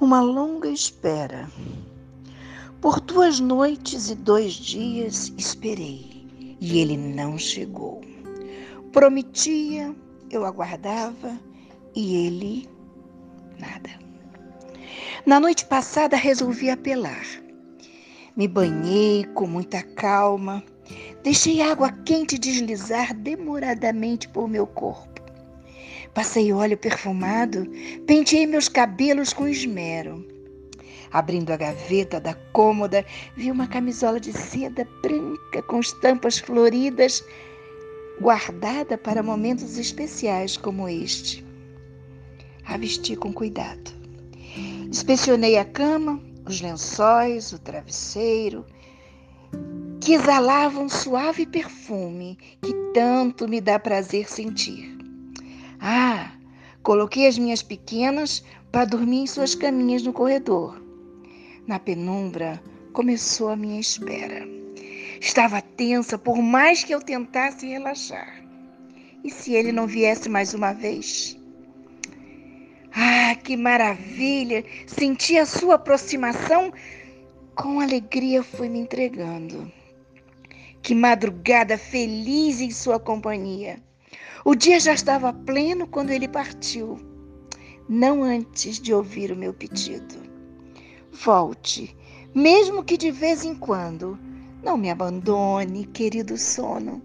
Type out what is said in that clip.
uma longa espera. Por duas noites e dois dias esperei, e ele não chegou. Prometia, eu aguardava, e ele nada. Na noite passada resolvi apelar. Me banhei com muita calma, deixei água quente deslizar demoradamente por meu corpo. Passei óleo perfumado, penteei meus cabelos com esmero. Abrindo a gaveta da cômoda, vi uma camisola de seda branca com estampas floridas, guardada para momentos especiais como este. A vesti com cuidado. Inspecionei a cama, os lençóis, o travesseiro, que exalavam um suave perfume que tanto me dá prazer sentir. Ah, coloquei as minhas pequenas para dormir em suas caminhas no corredor. Na penumbra começou a minha espera. Estava tensa por mais que eu tentasse relaxar. E se ele não viesse mais uma vez? Ah, que maravilha! Senti a sua aproximação. Com alegria fui me entregando. Que madrugada feliz em sua companhia. O dia já estava pleno quando ele partiu, não antes de ouvir o meu pedido. Volte, mesmo que de vez em quando. Não me abandone, querido sono.